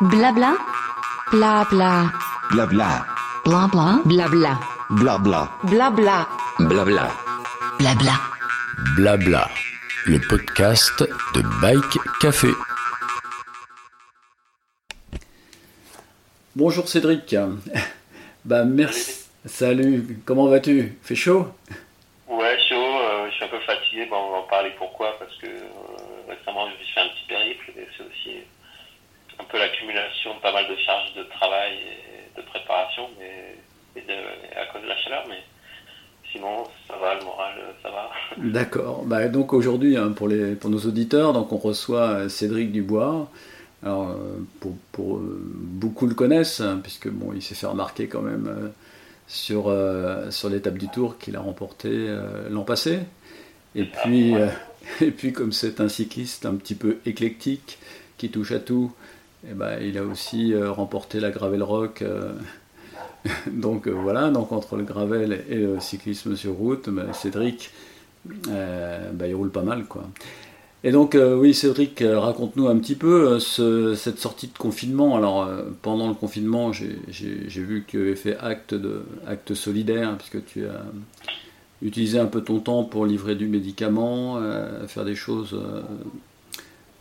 Blabla. Blabla. Blabla. Blabla. Blabla. Blabla. Blabla. Blabla. Blabla. Blabla. Le podcast de Bike Café. Bonjour Cédric. Bah merci. Salut, comment vas-tu Fait chaud Ouais, chaud, euh, je suis un peu fatigué, bon, on va en parler pourquoi, parce que euh, récemment j'ai fait un petit périple, et c'est aussi un peu l'accumulation de pas mal de charges de travail et de préparation, mais et de, et à cause de la chaleur, mais sinon ça va, le moral, ça va. D'accord. Bah, donc aujourd'hui, hein, pour, les, pour nos auditeurs, donc on reçoit euh, Cédric Dubois. Alors, euh, pour, pour, euh, beaucoup le connaissent, hein, puisque bon, il s'est fait remarquer quand même sur, sur l'étape du Tour qu'il a remporté l'an passé. Et puis, et puis, comme c'est un cycliste un petit peu éclectique, qui touche à tout, eh ben, il a aussi euh, remporté la Gravel Rock. euh, donc euh, voilà, donc entre le gravel et le cyclisme sur route, ben, Cédric, ben, il roule pas mal quoi. Et donc oui Cédric, raconte-nous un petit peu ce- cette sortie de confinement. Alors pendant le confinement, j'ai vu que tu avais fait acte, de, acte solidaire, puisque tu as utilisé un peu ton temps pour livrer du médicament, faire des choses.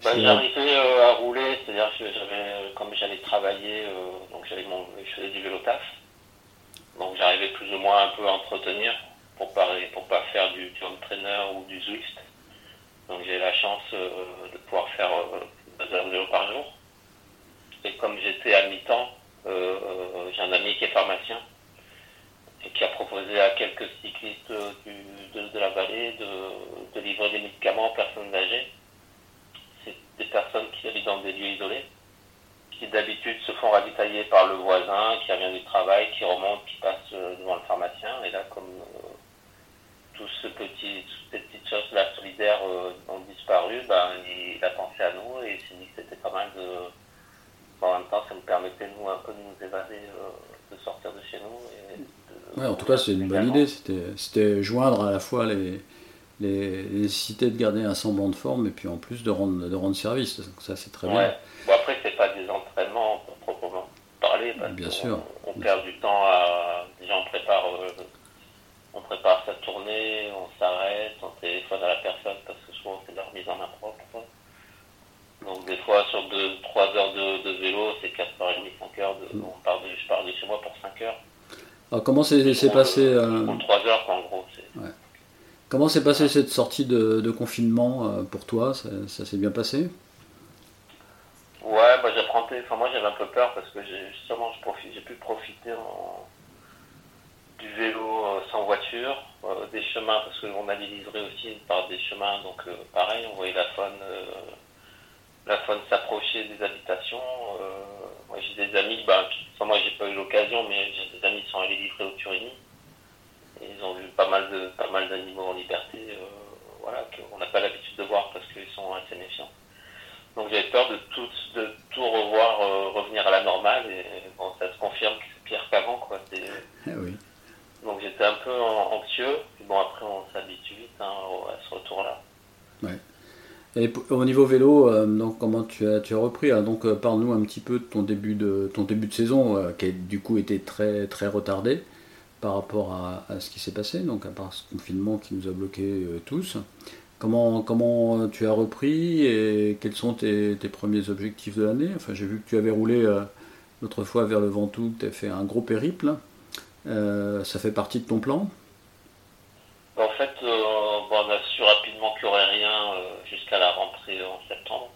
Bah, J'arrivais euh, à rouler, c'est-à-dire que j'avais, euh, comme j'allais travailler, euh, donc j'avais mon, je faisais du vélo taf, donc j'arrivais plus ou moins un peu à entretenir pour pas, pour pas faire du John Trainer ou du Zwift. Donc j'ai la chance euh, de pouvoir faire deux heures de vélo par jour. Et comme j'étais à mi-temps, j'ai un ami qui est pharmacien et qui a proposé à quelques cyclistes euh, du- de, de la vallée de, de livrer des médicaments aux personnes âgées c'est des personnes qui habitent dans des lieux isolés, qui d'habitude se font ravitailler par le voisin, qui revient du travail, qui remonte, qui passe euh, devant le pharmacien. Et là, comme euh, tout ce petit, toutes ces petites choses là solidaires euh, ont disparu, ben, il, a pensé à nous et il s'est dit que c'était pas mal de. En même temps, ça nous permettait nous un peu de nous évader, euh, de sortir de chez nous. Et de- Ouais, c'est une bonne idée. C'était, c'était joindre à la fois les, les, les nécessités de garder un semblant de forme et puis en plus de rendre, de rendre service. Donc ça, c'est très Ouais. bien. Bon, après, c'est pas des entraînements pour proprement parler. Parce Bien sûr. On, perd du temps à. Déjà, on prépare, euh, on prépare sa tournée, on s'arrête, on téléphone à la personne parce que souvent c'est leur mise en main propre. Donc, des fois, sur 2-3 heures de, de vélo, c'est 4h30, 5 heures. De, on part de, je pars de chez moi pour 5 heures. Alors, comment s'est, passé, euh, 3 heures, quoi, en gros. comment s'est passé cette sortie de, de confinement euh, pour toi? Ça, ça s'est bien passé Ouais, bah, j'apprenais, enfin moi j'avais un peu peur parce que j'ai justement je profite, j'ai pu profiter en- du vélo euh, sans voiture, euh, des chemins parce qu'on allait livrer aussi par des chemins, donc euh, pareil, on voyait la faune, euh, la faune s'approcher des habitations. euh, moi j'ai des amis, bah, qui- enfin, moi j'ai pas eu l'occasion, mais j'ai des amis qui sont allés livrer au Turini. Et ils ont vu pas mal de pas mal d'animaux en liberté, euh, voilà, qu'on n'a pas l'habitude de voir parce qu'ils sont assez méfiants. Donc j'avais peur de tout, de tout revoir, euh, revenir à la normale et bon, ça se confirme que c'est pire qu'avant quoi. C'est- Eh oui. Donc j'étais un peu an- anxieux, puis bon après on s'habitue vite hein, au- à ce retour-là. Et au niveau vélo, euh, donc comment tu as, repris hein Donc euh, parle-nous un petit peu de ton début de saison euh, qui a du coup été très très retardé par rapport à, ce qui s'est passé, donc à part ce confinement qui nous a bloqués tous. Comment comment tu as repris et quels sont tes, premiers objectifs de l'année? Enfin, j'ai vu que tu avais roulé l'autre fois vers le Ventoux, tu as fait un gros périple. Ça fait partie de ton plan En fait, euh, bon, on a su rapidement qu'il n'y aurait rien euh, jusqu'à la rentrée en septembre.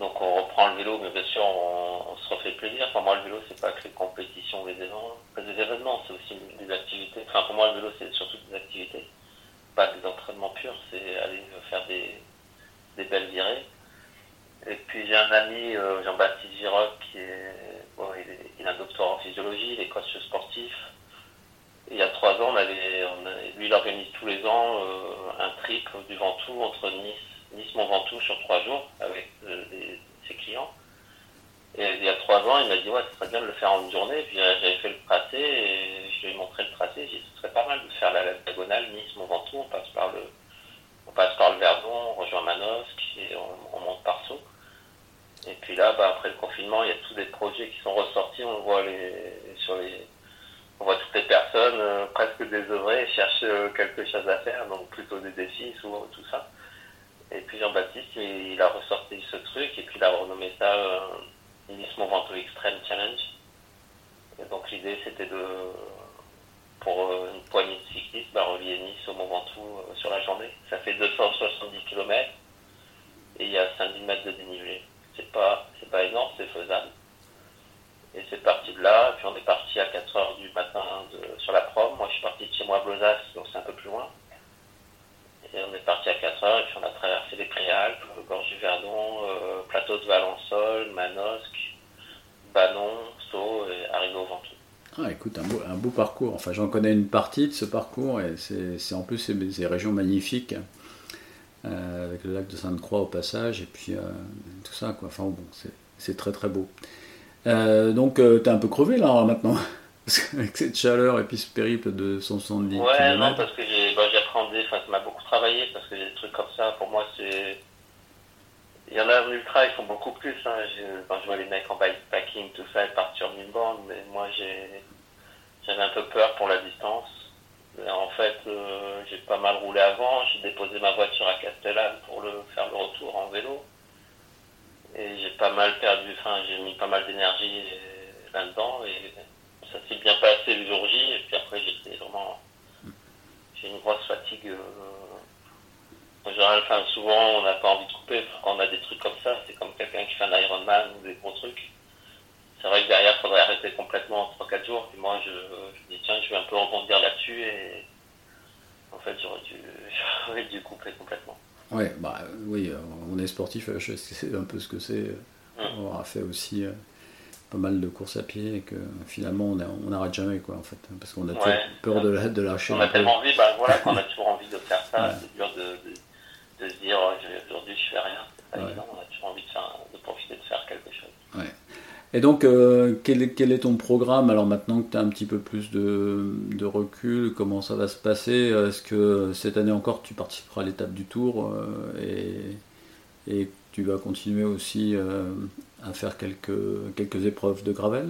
Donc on reprend le vélo, mais bien sûr on, se refait plaisir. Pour moi le vélo c'est pas que les compétitions, les événements, pas des événements, c'est aussi des activités. Enfin pour moi le vélo c'est surtout des activités, pas des entraînements purs, c'est aller faire des, des belles virées. Et puis j'ai un ami, euh, Jean-Baptiste Giroc, qui est, bon, il, est- un doctorat en physiologie, il est coach sportif. Il y a trois ans, on lui il organise tous les ans euh, un trip du Ventoux entre Nice, Nice Mont Ventoux sur trois jours avec euh, ses clients. Et il y a trois ans, il m'a dit ouais, ce serait bien de le faire en une journée. Puis euh, j'avais fait le tracé et je lui ai montré le tracé. J'ai dit ce serait pas mal de faire la, la diagonale Nice Mont Ventoux. On passe par le, on passe par le Verdon, on rejoint Manosque et on, on monte par Sceaux. Et puis là, bah, après le confinement, il y a tous des projets qui sont ressortis. On voit les, sur les, on voit toutes les personnes euh, presque désœuvrées cherchent euh, quelque chose à faire, donc plutôt des défis, souvent tout ça. Et puis Jean-Baptiste, il, a ressorti ce truc et puis il a renommé ça euh, Nice Vento Extreme Challenge. Et donc l'idée c'était de, pour euh, une poignée de cyclistes, bah, relier Nice au Mont Ventoux euh, sur la journée. Ça fait 270 km et il y a 5000 mètres de dénivelé. C'est pas, c'est pas énorme, c'est faisable. Et c'est parti de là, puis on est parti à 4 heures du matin sur la prom. Moi je suis parti de chez moi à Blosas, donc c'est un peu plus loin. Et on est parti à 4 heures et puis on a traversé les Préalpes, euh, Gorge du Verdon, euh, plateau de Valençol, Manosque, Banon, Sceaux et arrivé au Ventoux. Ah, écoute, un beau, un beau parcours. Enfin, j'en connais une partie de ce parcours et c'est en plus des régions magnifiques euh, avec le lac de Sainte-Croix au passage et puis euh, tout ça quoi. Enfin bon, c'est- très très beau. Euh, donc t'es un peu crevé là maintenant Parce qu'avec cette chaleur et puis ce périple de 170 Ouais, km. non, parce que j'ai enfin, ça m'a beaucoup travaillé, parce que des trucs comme ça, pour moi, c'est. Il y en a en ultra, ils font beaucoup plus. Hein. Quand je vois les mecs en bikepacking, tout ça, ils partent sur une bande, mais moi, j'avais un peu peur pour la distance. En fait, euh, j'ai pas mal roulé avant, j'ai déposé ma voiture à Castellane pour faire le retour en vélo. Et j'ai pas mal perdu, enfin, j'ai mis pas mal d'énergie euh, là-dedans, et ça s'est bien passé le jour J, et puis après, j'étais vraiment j'ai une grosse fatigue. euh, En général, enfin, souvent, on n'a pas envie de couper. Quand on a des trucs comme ça, c'est comme quelqu'un qui fait un Ironman ou des gros trucs. C'est vrai que derrière, il faudrait arrêter complètement en 3-4 jours. Puis moi, je, je dis, tiens, je vais un peu rebondir là-dessus. Et en fait, j'aurais dû, j'aurais dû couper complètement. Ouais, bah oui, euh, on est sportif, euh, je sais un peu ce que c'est. Mm. On a fait aussi pas mal de courses à pied et que finalement on n'arrête jamais quoi en fait, parce qu'on a Ouais. peur de, la- de lâcher. On a tellement envie, ben voilà, qu'on a toujours envie de faire ça. Ouais. C'est dur de, de, de se dire, oh, aujourd'hui, je fais rien. Pas Ouais. On a toujours envie de, faire, de profiter de faire quelque chose. Et donc, euh, quel, est, quel est ton programme? Alors maintenant que tu as un petit peu plus de, de recul, comment ça va se passer? Est-ce que cette année encore tu participeras à l'étape du Tour euh, et, et tu vas continuer aussi euh, à faire quelques, quelques épreuves de gravel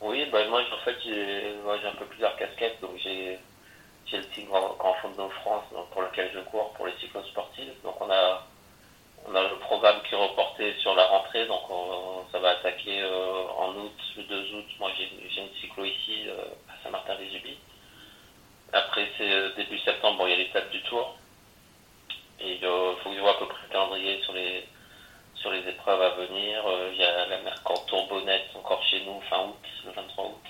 Oui, bah, moi en fait j'ai un peu plusieurs casquettes, donc j'ai le team Grand, Grand de France donc, pour lequel je cours pour les cyclosportives. Donc on a on a le programme qui est reporté sur la rentrée, donc on- ça va attaquer euh, en août, le 2 août. Moi j'ai j'ai une cyclo ici euh, à Saint-Martin-des-Ubis. Après c'est euh, début septembre, bon, il y a l'étape du Tour. Et il faut que je vois à peu près le calendrier sur les sur les épreuves à venir. Euh, Il y a la Mercant Tourbonnette encore chez nous fin août, le 23 août.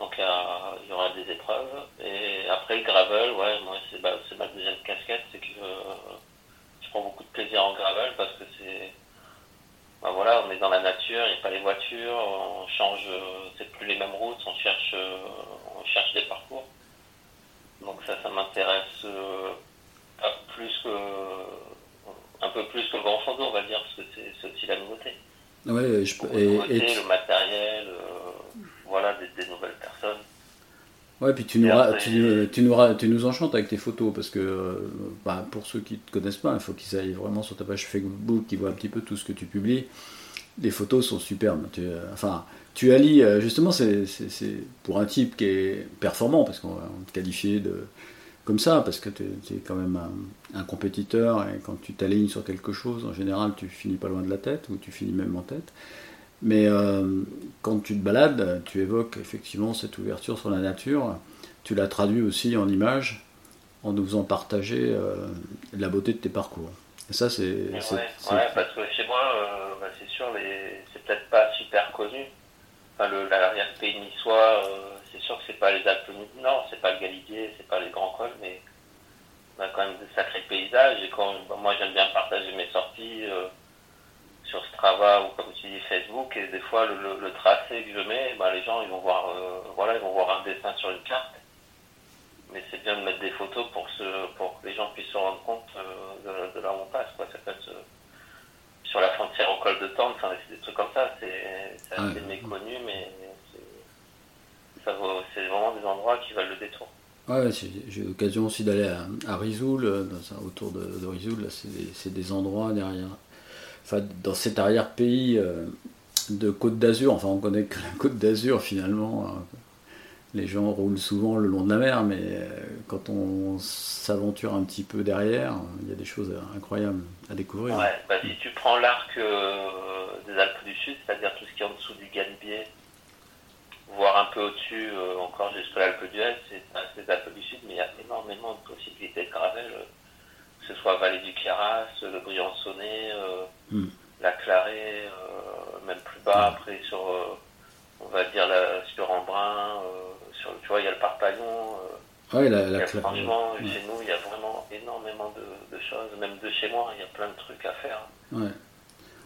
Donc il y, a- il y aura des épreuves. Et après le gravel, ouais, moi c'est bah, c'est ma deuxième casquette, c'est que euh, je prends beaucoup de plaisir en gravel parce que c'est bah, voilà, on est dans la nature, il n'y a pas les voitures, on change, euh, c'est plus les mêmes routes, on cherche, euh, on cherche des parcours. Donc ça, ça m'intéresse euh, pas plus que un peu plus que le grand fond on va dire, parce que c'est c'est aussi la nouveauté. Ouais, je, Beaucoup de et, nouveautés, et tu- le matériel, euh, voilà, des, des nouvelles personnes. Ouais, puis tu nous, Et ra- après- tu, tu nous, ra- tu nous enchantes avec tes photos parce que euh, bah, pour ceux qui ne te connaissent pas, il faut qu'ils aillent vraiment sur ta page Facebook, qu'ils voient un petit peu tout ce que tu publies. Les photos sont superbes. Tu, euh, enfin, tu allies, euh, justement, c'est pour un type qui est performant, parce qu'on va te qualifier de, comme ça, parce que tu es, quand même un, un compétiteur, et quand tu t'alignes sur quelque chose, en général, tu finis pas loin de la tête, ou tu finis même en tête. Mais euh, quand tu te balades, tu évoques effectivement cette ouverture sur la nature, tu la traduis aussi en images, en nous faisant partager euh, la beauté de tes parcours. Et ça, c'est... Ouais, parce que chez moi, euh, bah, c'est sûr, les... c'est peut-être pas super connu. Enfin, le, l'arrière-pays niçois, c'est sûr que c'est pas les Alpes du Nord, c'est pas le Galibier, c'est pas les grands cols, mais on a quand même de sacrés paysages. Et quand bah, moi, j'aime bien partager mes sorties Facebook, et des fois, le, le- le tracé que je mets, bah, les gens, ils vont voir, euh, voilà, ils vont voir un dessin sur une carte. Mais c'est bien de mettre des photos pour, que les gens puissent se rendre compte euh, de, de là où on passe. Quoi. Ça peut être euh, sur la frontière au col de Tente, enfin, c'est des trucs comme ça. C'est assez Ouais. méconnu, mais c'est- vraiment des endroits qui valent le détour. Ouais, j'ai eu l'occasion aussi d'aller à, à dans autour de, de Risoul, là, c'est des, c'est des endroits derrière, enfin, dans cet arrière-pays euh, de Côte d'Azur, enfin on connaît que la Côte d'Azur finalement, hein. les gens roulent souvent le long de la mer, mais euh, quand on s'aventure un petit peu derrière, il y a des choses incroyables à découvrir. Ouais, bah, si tu prends l'arc euh, des Alpes du Sud, c'est-à-dire tout ce qui est en dessous du Galibier, voire un peu au-dessus, euh, encore jusqu'à l'Alpe d'Huez, c'est c'est les Alpes du Sud, mais il y a énormément de possibilités de gravel, euh, que ce soit Vallée du Queyras, le Briançonnet, euh, Hmm. la Clarée, euh, même plus bas, après sur, euh, on va dire, la, sur Embrun, sur, tu vois, il y a le Parpaillon, Ouais, la, cla- franchement, ouais. chez nous, il y a vraiment énormément de, de choses, même de chez moi, il y a plein de trucs à faire. Ouais.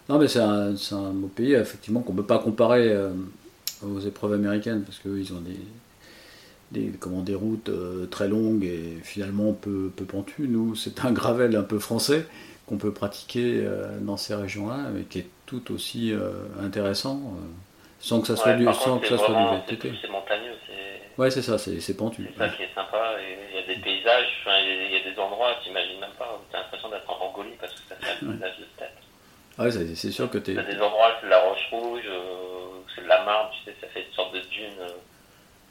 Non, mais c'est un, c'est un beau pays, effectivement, qu'on ne peut pas comparer euh, aux épreuves américaines, parce qu'eux, ils ont des, des, comment, des routes euh, très longues et finalement peu, peu pentues. Nous, c'est un gravel un peu français qu'on peut pratiquer euh, dans ces régions-là, mais qui est tout aussi euh, intéressant, euh, sans que ça soit, Ouais, du, sans que ça soit vraiment- du c'est VTT. c'est montagneux, c'est Ouais, c'est ça, c'est c'est pentu. c'est ça qui est sympa. Il y a des paysages, enfin, il y a- il y a des endroits, tu n'imagines même pas, où tu as l'impression d'être en Mongolie parce que ça fait un paysage de tête. Ouais, c'est sûr que y a des endroits, c'est de la roche rouge, euh, c'est de la marbre, tu sais, ça fait une sorte de dune euh,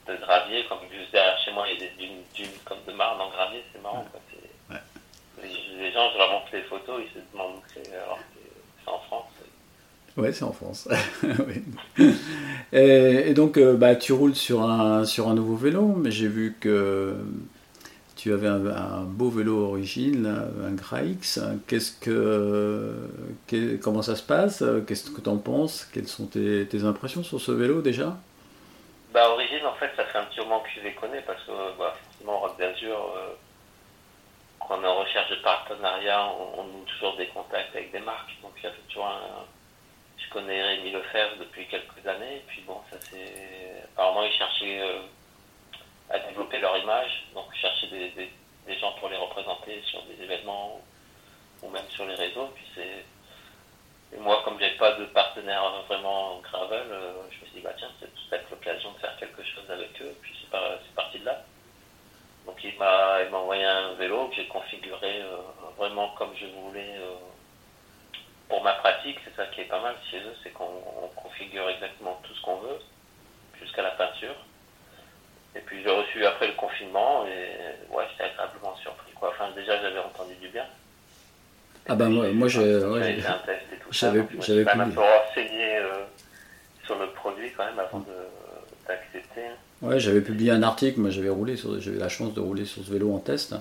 de gravier, comme juste derrière chez moi, il y a des dunes, dunes comme de marbre en gravier, c'est marrant. Quoi. Ouais. Les, les gens, je leur montre les photos, ils se demandent où c'est, alors que c'est en France. Ouais, c'est en France. Oui. et, et donc, euh, bah, tu roules sur un, sur un nouveau vélo, mais j'ai vu que tu avais un, un beau vélo origine, un Graix. Qu'est-ce que, comment ça se passe? Qu'est-ce que tu en penses? Quelles sont tes, tes impressions sur ce vélo déjà? Bah, Origine, en fait, ça fait un petit moment que je les connais parce que, bah, forcément, Rock d'Azur, euh, quand on est en recherche de partenariat, on, on noue toujours des contacts avec des marques. Donc, il y a toujours un. Je connais Rémi Lefebvre depuis quelques années, et puis bon, ça c'est. Apparemment, ils cherchaient euh, à développer leur image, donc ils cherchaient des, des, des gens pour les représenter sur des événements ou même sur les réseaux. Puis c'est. Et moi, comme j'avais pas de partenaire vraiment gravel, euh, je me suis dit, bah tiens, c'est peut-être l'occasion de faire quelque chose avec eux. Puis c'est par- parti de là. Donc il m'a envoyé un vélo que j'ai configuré euh, vraiment comme je voulais euh, pour ma pratique. C'est ça qui est pas mal chez eux, c'est qu'on on configure exactement tout ce qu'on veut, jusqu'à la peinture. Et puis j'ai reçu après le confinement et ouais, j'étais agréablement surpris. Enfin déjà j'avais entendu du bien. Ah bah moi, moi j'ai, ouais, J'avais j'ai- fait un test et tout ça. j'avais- je peu renseigné euh, sur le produit quand même avant d'accepter. ouais, j'avais publié un article, moi j'avais roulé, sur- j'avais la chance de rouler sur ce vélo en test,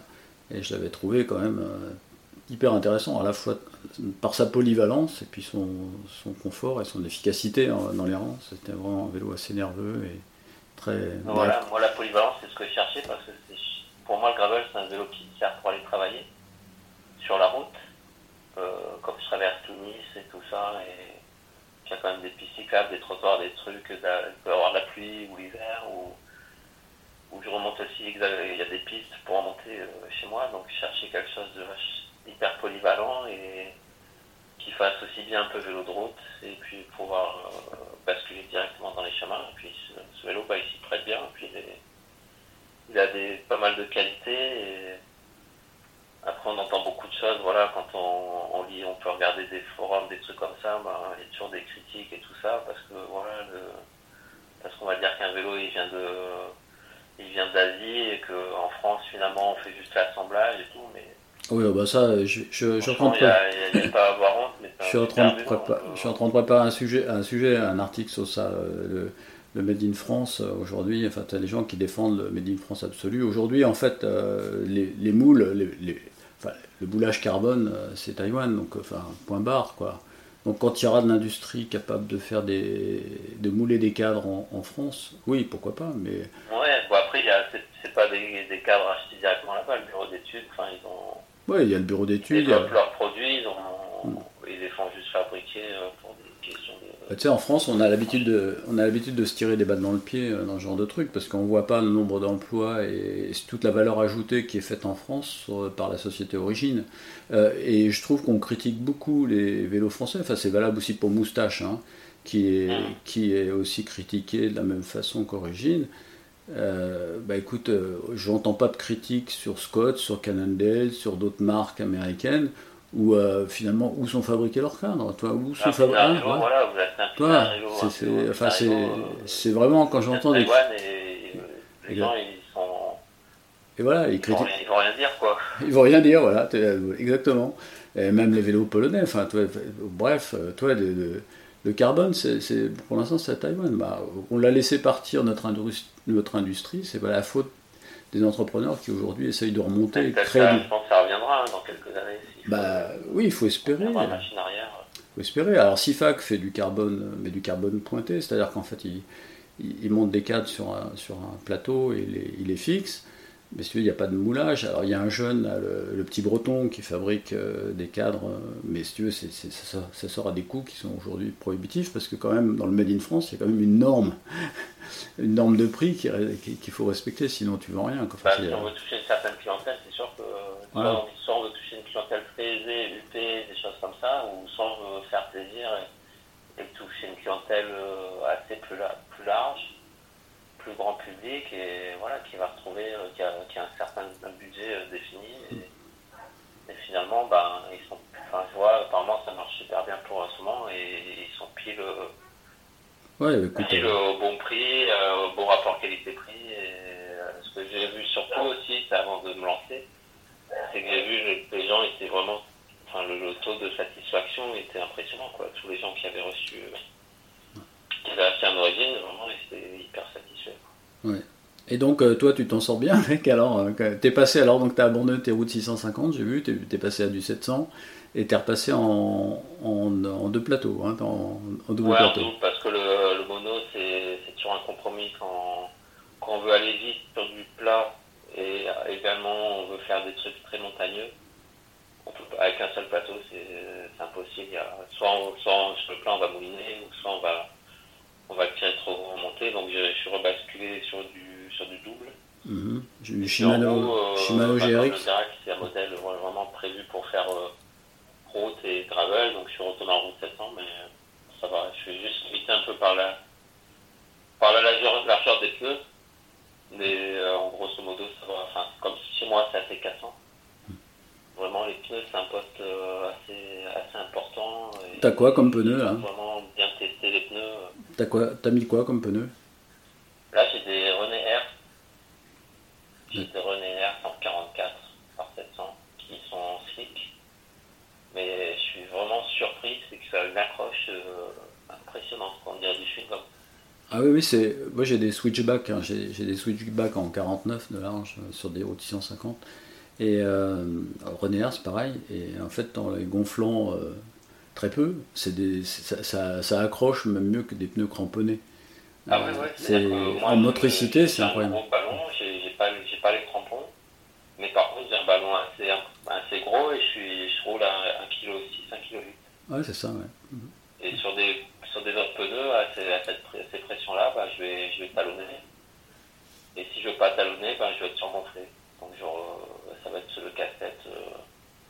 et je l'avais trouvé quand même euh, hyper intéressant, à la fois par sa polyvalence et puis son, son confort et son efficacité hein, dans les rangs. C'était vraiment un vélo assez nerveux et très. Voilà, moi la polyvalence c'est ce que je cherchais parce que pour moi le gravel c'est un vélo qui sert pour aller travailler sur la route, comme je traverse tout Nice et tout ça, et il y a quand même des pistes cyclables, des trottoirs, des trucs, il peut y avoir de la pluie ou l'hiver, ou, ou je remonte aussi, il y a des pistes pour remonter euh, chez moi, donc je cherchais quelque chose de hyper polyvalent et qui fasse aussi bien un peu vélo de route et puis pouvoir euh, basculer directement dans les chemins. Et puis ce, vélo, bah, il s'y prête bien. Puis il, il a des, pas mal de qualités. Et après, on entend beaucoup de choses. Voilà, quand on, on lit, on peut regarder des forums, des trucs comme ça. Bah, il y a toujours des critiques et tout ça parce que voilà, le- parce qu'on va dire qu'un vélo, il vient de il vient d'Asie et qu'en France, finalement, on fait juste l'assemblage et tout, mais Oui, ah bah ça, je, je, je suis en train de y a- y a pas honte. Mais c'est Je suis, en train de je suis en train de préparer un sujet, un sujet, un article sur ça, euh, le, le Made in France euh, aujourd'hui. Enfin, tu as les gens qui défendent le Made in France absolu. Aujourd'hui, en fait, euh, les, les moules, les, les- le boulage carbone, euh, c'est Taïwan, donc enfin, point barre, quoi. Donc, quand il y aura de l'industrie capable de faire des, de mouler des cadres en, en France, oui, pourquoi pas, mais Ouais, bon après, c'est pas des, des cadres achetés directement là-bas, le bureau d'études, enfin, ils ont ouais, il y a le bureau ils d'études. il y a- développent leurs produits, ils, ont, ils les font juste fabriquer euh, pour des questions de... Bah, tu sais, en France, on a l'habitude de, on a l'habitude de se tirer des balles dans le pied euh, dans ce genre de truc parce qu'on voit pas le nombre d'emplois et, et toute la valeur ajoutée qui est faite en France par la société Origine. Euh, et je trouve qu'on critique beaucoup les vélos français. Enfin, c'est valable aussi pour Moustache, hein, qui est, qui est aussi critiqué de la même façon qu'Origine. Euh, bah écoute, euh, j'entends pas de critiques sur Scott, sur Cannondale, sur d'autres marques américaines où euh, finalement où sont fabriqués leurs cadres, toi, où sont fabriqués. voilà, vous achetez un petit Toi, c'est, un enfin, c'est, euh, c'est vraiment quand j'entends des. Et euh, les gens ils sont Et voilà, ils ils vont, ils vont rien dire quoi. Ils vont rien dire, voilà, exactement. Et même les vélos polonais, enfin, toi, bref, toi, le, le- le carbone, c'est, pour l'instant, c'est à Taïwan. Bah, on l'a laissé partir notre, indus- notre industrie, c'est pas la faute des entrepreneurs qui aujourd'hui essayent de remonter créer que, du. je pense que ça reviendra hein, dans quelques années. faut- Bah oui, il faut espérer. la machine arrière. faut espérer. Alors Sifac fait du carbone, mais du carbone pointé, c'est-à-dire qu'en fait, il, il, il monte des cadres sur un, sur un plateau et il les, il les fixe. Mais si tu veux, il n'y a pas de moulage. Alors il y a un jeune, là, le, le petit breton, qui fabrique euh, des cadres, euh, mais si tu veux, ça, ça sort à des coûts qui sont aujourd'hui prohibitifs, parce que quand même, dans le Made in France, il y a quand même une norme, une norme de prix qui- qui- qu'il faut respecter, sinon tu vends rien. quoi. Enfin, Bah, si on veut toucher une certaine clientèle, c'est sûr que Voilà. soit, on- soit on veut toucher une clientèle très aisée, UP, des choses comme ça, ou soit on veut faire plaisir et, et toucher une clientèle euh, assez plus, la- plus large, plus grand public, et voilà, qui va retrouver, euh, qui, a, qui a un certain un budget euh, défini. Et, et finalement, ben, ils sont, enfin, je vois, apparemment ça marche super bien pour un moment, et ils sont pile, Ouais, écoute, pile euh, au bon prix, au bon rapport qualité-prix. Ce que j'ai vu surtout aussi, c'est avant de me lancer, c'est que j'ai vu que les gens étaient vraiment. Enfin, le, le taux de satisfaction était impressionnant, quoi. Tous les gens qui avaient reçu. qui avaient acheté un origine, vraiment, ils étaient. Ouais. Et donc, euh, toi, tu t'en sors bien avec alors euh, que- T'es passé alors, donc t'as abandonné tes routes 650, j'ai vu, t'es es passé à du 700, et t'es repassé en, en, en deux plateaux, hein, en, en double Ouais, en plateau. double, parce que le, le mono, c'est toujours un compromis quand, quand on veut aller vite sur du plat et euh, également on veut faire des trucs très montagneux. On peut, avec un seul plateau, c'est impossible. Il y a, soit, on- soit on- sur le plat, on va mouliner, ou soit on va, on va tirer trop montée. Donc je, je suis rebasculé sur du, sur du double. J'ai eu Et Shimano, euh, Shimano GRX. C'est un modèle vraiment prévu pour faire euh, route et gravel, donc je suis retourné en route 700, mais euh, ça va. Je suis juste limité un peu par la, par la largeur, largeur des pneus, mais euh, en grosso modo, ça va. Enfin, comme chez moi, c'est assez 400. Vraiment, les pneus, c'est un poste euh, assez, assez important. T'as quoi comme pneu, là? Vraiment bien tester les pneus. T'as quoi T'as mis quoi comme pneu? Là, j'ai des René R. J'ai des René R 144 par 700 qui sont slick. Mais je suis vraiment surpris, c'est que ça a une accroche euh, impressionnante, on dirait du chewing-gum. Ah oui, oui, c'est. Moi j'ai des switchbacks, hein. j'ai j'ai des switchbacks en 49 de large euh, sur des routes 650. Et euh, René Air, c'est pareil. Et en fait, dans les gonflants euh, très peu, des, ça, ça, ça accroche même mieux que des pneus cramponnés. Ah Euh, ouais, ouais, c'est moi, en motricité, j'ai c'est un incroyable. gros ballon, j'ai j'ai pas, j'ai pas les crampons, mais par contre j'ai un ballon assez, assez gros et je, suis, je roule à 1,6 kg, 1,8 kg. Ouais, c'est ça, ouais. Et sur des, sur des autres pneus, à ces, à cette ces pressions-là, bah, je, vais, je vais talonner. Et si je veux pas talonner, bah, je vais être surgonflé. Donc genre, euh, ça va être le casse-tête euh,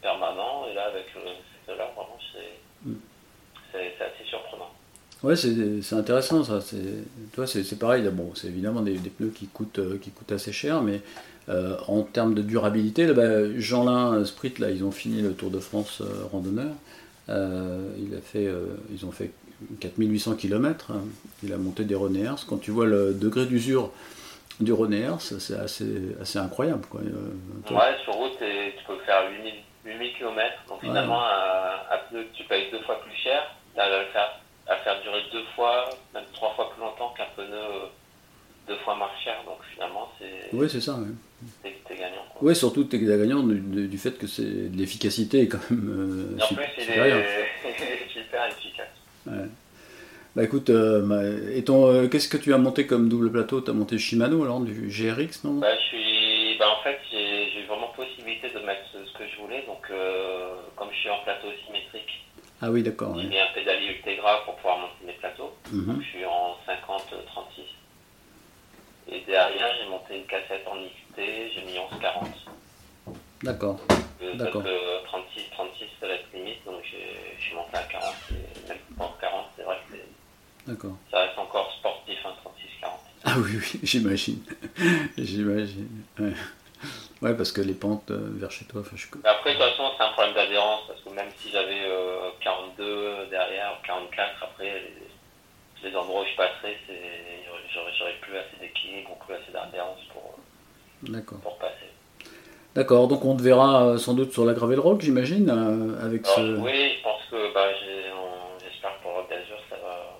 permanent. Et là, avec euh, ces pneus-là, vraiment, c'est. C'est- assez surprenant. Ouais, c'est intéressant ça. C'est, toi, c'est pareil. là, Bon, c'est évidemment des, des pneus qui coûtent, euh, qui coûtent assez cher, mais euh, en termes de durabilité, là, bah, Jeanlin Sprit, là, ils ont fini le Tour de France euh, randonneur. Il a fait, ils ont fait 4800 km. Il a monté des René Hers. Quand tu vois le degré d'usure du René c'est assez, assez incroyable. Quoi. Ouais, sur route, tu peux faire 8000, 8000 km. Donc Ouais. finalement, un, un pneu que tu payes deux fois plus cher, tu à le faire, à faire durer deux fois, même trois fois plus longtemps qu'un pneu euh, deux fois moins cher. Donc finalement, c'est Oui, c'est ça. ouais. t'es- t'es gagnant. Quoi. Oui, surtout tu es gagnant du, du- du fait que c'est de l'efficacité est quand même euh, en plus, il est super efficace. Ouais. Bah écoute, euh, et ton, euh, qu'est-ce que tu as monté comme double plateau? Tu as monté Shimano alors, du GRX, non? Bah, je suis, bah, en fait, j'ai vraiment mettre ce, ce que je voulais. Donc, euh, comme je suis en plateau symétrique, Ah oui, d'accord. j'ai ouais. mis un pédalier Ultegra pour pouvoir monter mes plateaux. Mhm. Donc, je suis en 50-36. Et derrière, j'ai monté une cassette en XT, j'ai mis 11-40. D'accord. Euh, D'accord. que 36, 36, ça va être limite, donc je suis monté à 40. Et même pour 40, c'est vrai que c'est- D'accord. ça reste encore sportif, hein, 36-40. Ah oui, oui, j'imagine. j'imagine. Ouais. Ouais, parce que les pentes euh, vers chez toi, je... Après, de toute façon, c'est un problème d'adhérence, parce que même si j'avais euh, 42 derrière, 44, après, les, les endroits où je passerais, j'aurais plus assez d'équilibre ou plus assez d'adhérence pour, passer. D'accord, donc on te verra euh, sans doute sur la Gravel Rock, j'imagine, euh, avec Alors, ce... Oui, je pense que bah, j'espère que pour Rock d'Azur, ça va,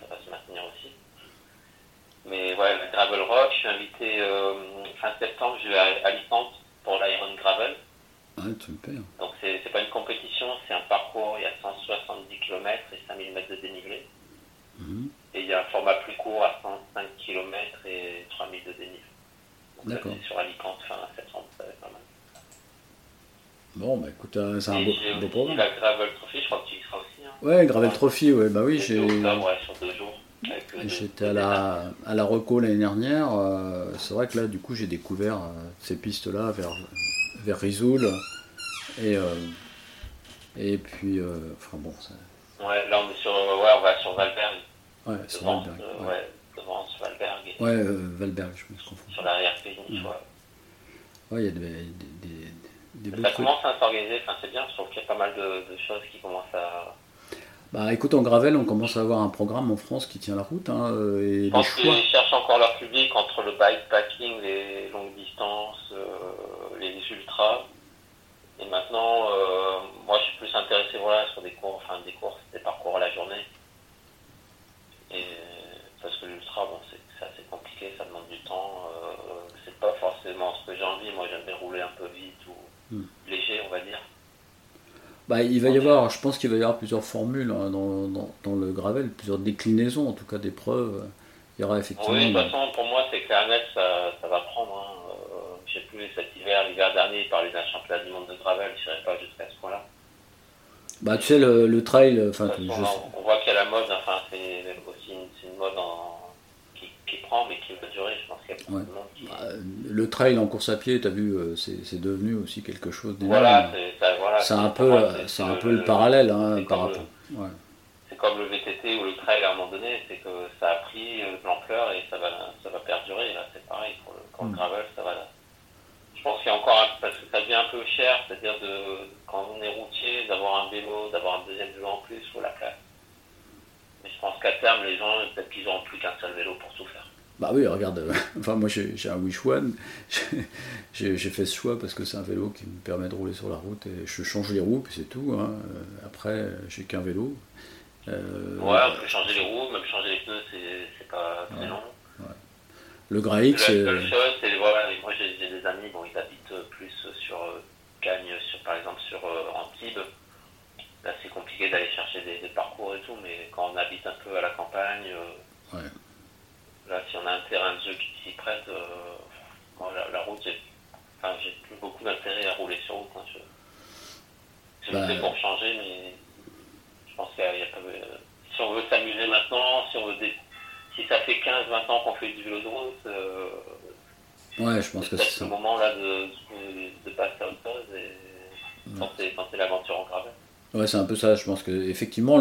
ça va se maintenir aussi. Mais ouais, le Gravel Rock, je suis invité euh, fin septembre, je vais à Alicante pour l'Iron Gravel. Ah, super. Donc c'est c'est pas une compétition, c'est un parcours, il y a 170 km et 5000 mètres de dénivelé. Mhm. Et il y a un format plus court à 105 km et 3000 de dénivelé. Donc D'accord. c'est sur Alicante fin septembre, ça va être pas mal. Bon, bah écoute, euh, c'est un beau, beau programme. la Gravel Trophy, je crois que tu y seras aussi. Hein. Ouais, Gravel Trophy, ouais, bah oui, j'ai... octobre, ouais, sur deux jours. J'étais à la, à la Reco l'année dernière. euh, c'est vrai que là, du coup, j'ai découvert euh, ces pistes-là vers, vers Risoul. Et, euh, et puis, enfin bon, ça, Ouais, là on est sur, ouais, on va sur Valberg, ouais, devant, Valberg. Ouais, ouais, devant Valberg et ouais Valberg, je me confonds. sur l'arrière-pays. Ouais. Ouais, il y a des, des, des, des beaux Ça commence à s'organiser, enfin, c'est bien, je trouve qu'il y a pas mal de, de choses qui commencent à. Bah écoute, en Gravel, on commence à avoir un programme en France qui tient la route. Hein, euh, et Je pense qu'ils cherchent encore leur public entre le bikepacking, les longues distances, euh, les ultras. Et maintenant, euh, moi je suis plus intéressé voilà, sur des cours, enfin des courses, des parcours à la journée. Et parce que l'ultra, bon, c'est c'est assez compliqué, ça demande du temps. euh, c'est pas forcément ce que j'ai envie. Moi j'aime bien rouler un peu vite ou Hmm. léger, on va dire. Bah, il va y avoir, je pense qu'il va y avoir plusieurs formules hein, dans, dans, dans le Gravel, plusieurs déclinaisons, en tout cas d'épreuves. Il y aura effectivement. Oui, de toute façon, pour moi, c'est clair et net, ça, ça va prendre. Hein. Euh, je sais plus, cet hiver, l'hiver dernier, il parlait d'un championnat du monde de gravel, je ne pas jusqu'à ce point-là. Bah, tu sais, le, le trail, enfin, sais- on, on voit qu'il y a la mode, enfin, c'est aussi une, c'est une mode en- qui, qui prend, mais qui va durer. Je pense qu'il y a beaucoup Ouais. qui. bah, le trail en course à pied, tu as vu, euh, c'est devenu aussi quelque chose voilà, c'est voilà, un peu, euh, c'est un peu le parallèle hein, c'est par comme rapport. Ouais. C'est comme le VTT ou le trail à un moment donné, c'est que ça a pris euh, de l'ampleur et ça va, ça va perdurer. Là, c'est pareil pour le, pour le Mm. gravel, ça va. Je pense qu'il y a encore un, parce que ça devient un peu cher, c'est-à-dire de quand on est routier, d'avoir un vélo, d'avoir un deuxième vélo en plus, faut la place. Mais je pense qu'à terme, les gens, peut-être qu'ils n'auront plus qu'un seul vélo pour tout faire. Bah oui, regarde, euh, enfin moi j'ai un Wish One, j'ai fait ce choix parce que c'est un vélo qui me permet de rouler sur la route et je change les roues puis c'est tout. hein. Euh, Après, j'ai qu'un vélo. Euh, Ouais, on peut changer les roues, même changer les pneus, c'est pas très Ouais. long. Le Graix, La c'est seule chose, c'est voilà, moi j'ai des amis, bon, ils habitent plus sur Cagnes, sur, par exemple sur Antibes. Là, c'est compliqué d'aller chercher des, des parcours et tout, mais quand on habite un peu à la campagne, Ouais. Là, si on a un terrain de jeu qui s'y prête, euh, moi, la, la route, j'ai enfin, j'ai plus beaucoup d'intérêt à rouler sur route. hein, je je Bah, pour changer, mais je pense qu'il y a, y a pas de- Si on veut s'amuser maintenant, si on veut dé- si ça fait 15-20 ans qu'on fait du vélo de route, euh, ouais, je pense c'est que c'est ça. le moment là de, de, de passer à autre chose et tenter, tenter l'aventure en gravel. Ouais, c'est un peu ça. Je pense que effectivement,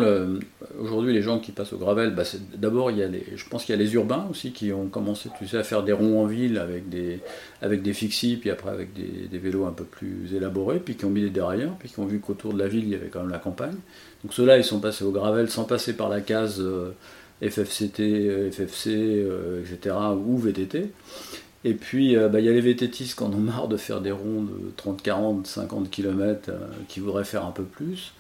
aujourd'hui, les gens qui passent au gravel, bah, d'abord, il y a les... je pense qu'il y a les urbains aussi qui ont commencé, tu sais, à faire des ronds en ville avec des avec des fixis, puis après avec des, vélos un peu plus élaborés, puis qui ont mis des dérailleurs, puis qui ont vu qu'autour de la ville, il y avait quand même la campagne. Donc ceux-là, ils sont passés au gravel sans passer par la case euh, FFCT, euh, FFC, euh, etc. ou VTT. Et puis, euh, bah, il y a les VTTistes qui en ont marre de faire des ronds de 30, 40, 50 km, qui voudraient faire un peu plus.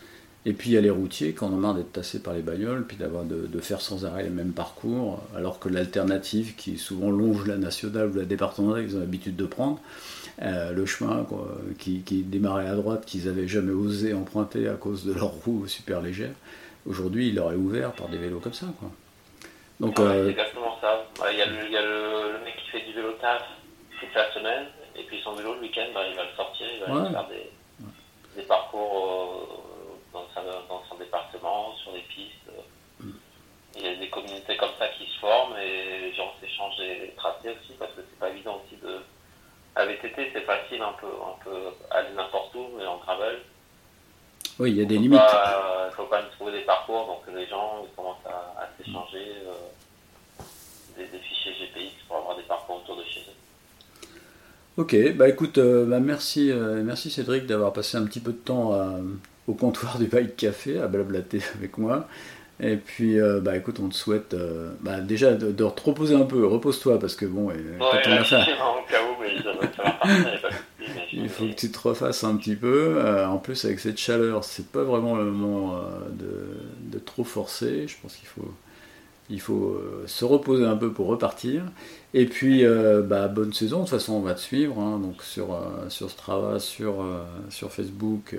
Et puis il y a les routiers qui en ont marre d'être tassés par les bagnoles, puis d'avoir de, de faire sans arrêt les mêmes parcours, alors que l'alternative qui souvent longe la nationale ou la départementale qu'ils ont l'habitude de prendre, euh, le chemin quoi, qui, qui démarrait à droite, qu'ils n'avaient jamais osé emprunter à cause de leurs roues super légères, aujourd'hui il leur est ouvert par des vélos comme ça. Quoi. Donc Ouais, euh, c'est exactement ça. Il y a, le, il y a le, le mec qui fait du vélo taf toute la semaine, et puis son vélo le week-end, bah, il va le sortir, il va Ouais. aller faire des, des parcours euh, dans, sa- dans son département, sur des pistes. Il y a des communautés comme ça qui se forment et les gens s'échangent les tracés aussi parce que c'est pas évident aussi de. À VTT, c'est facile, un peu, on peut aller n'importe où, mais en gravel, oui, il y a des faut limites. pas- Il faut quand même trouver des parcours, donc les gens ils commencent à, à s'échanger euh, des, des fichiers GPX pour avoir des parcours autour de chez eux. Ok, bah écoute, euh, bah merci, euh, merci Cédric d'avoir passé un petit peu de temps à, au comptoir du Bike Café à blablater avec moi. Et puis, euh, bah écoute, on te souhaite euh, bah, déjà de, de, te reposer un peu. Repose-toi parce que bon, Ouais, quand on a fait, il faut que tu te refasses un petit peu. Euh, en plus, avec cette chaleur, c'est pas vraiment le moment de, de trop forcer. Je pense qu'il faut, il faut euh, se reposer un peu pour repartir. Et puis, euh, bah, bonne saison. De toute façon, on va te suivre. hein, donc sur, euh, sur Strava, sur, euh, sur Facebook.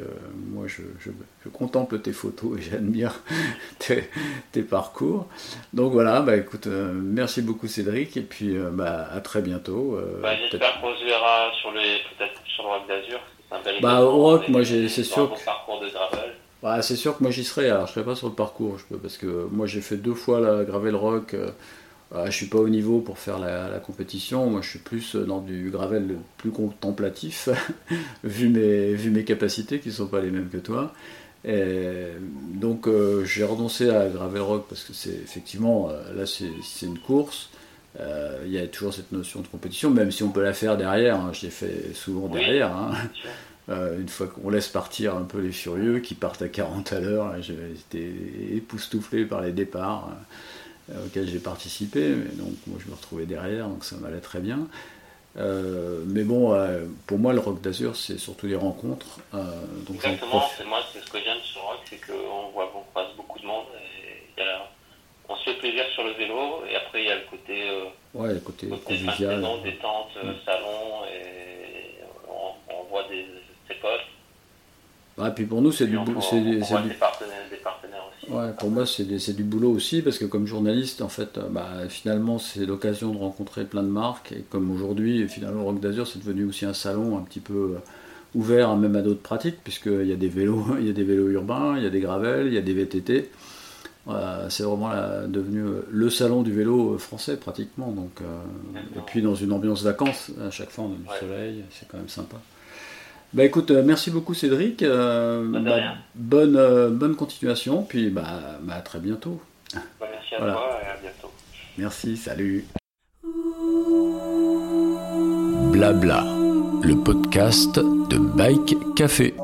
moi, je, je- je contemple tes photos et j'admire tes, tes parcours. Donc voilà, bah, écoute, merci beaucoup Cédric. Et puis, bah, à très bientôt. Bah, J'espère qu'on se verra sur les, peut-être sur le Rock d'Azur. Bah, au Rock, moi, c'est sûr un bon que- parcours de gravel. Ouais, c'est sûr que moi j'y serai, alors je serai pas sur le parcours, je peux, parce que moi j'ai fait deux fois la gravel rock, ouais, je suis pas au niveau pour faire la, la compétition, moi je suis plus dans du gravel plus contemplatif, vu, mes, vu mes capacités qui sont pas les mêmes que toi. Et donc euh, j'ai renoncé à gravel rock parce que c'est effectivement, là c'est une course, Euh, il y a toujours cette notion de compétition, même si on peut la faire derrière, hein, je l'ai fait souvent Oui. derrière. hein. Euh, une fois qu'on laisse partir un peu les furieux qui partent à 40 à l'heure, été époustouflé par les départs euh, auxquels j'ai participé, mais donc moi je me retrouvais derrière, donc ça m'allait très bien. Euh, mais bon, pour moi le rock d'Azur c'est surtout les rencontres. donc Exactement, c'est moi, c'est ce que j'aime sur le Rock, c'est qu'on voit, on croise beaucoup de monde. Et il y a- on se fait plaisir sur le vélo, et après il y a le côté, Ouais, le côté convivial. détente, salon, et on, on voit des, ses potes. Ouais, puis pour nous c'est du, on, bou- on- c'est on c'est voit du- des partenaires, des partenaires aussi. Ouais, pour moi, c'est du boulot aussi, parce que comme journaliste, en fait, euh, bah, finalement, c'est l'occasion de rencontrer plein de marques. Et comme aujourd'hui, finalement, Rock d'Azur, c'est devenu aussi un salon un petit peu euh, ouvert hein, même à d'autres pratiques, puisqu'il y a des vélos, il y a des vélos urbains, il y a des gravels, il y a des VTT. Euh, c'est vraiment la- devenu le salon du vélo français, pratiquement. Donc, euh, et puis, dans une ambiance vacances, à chaque fois, on a du Ouais. soleil, c'est quand même sympa. Bah écoute, euh, merci beaucoup Cédric. Euh, Bah, bah, bonne, euh, bonne continuation, puis bah, bah, à très bientôt. Bah, merci à Voilà. toi et à bientôt. Merci, salut. Blabla, le podcast de Bike Café.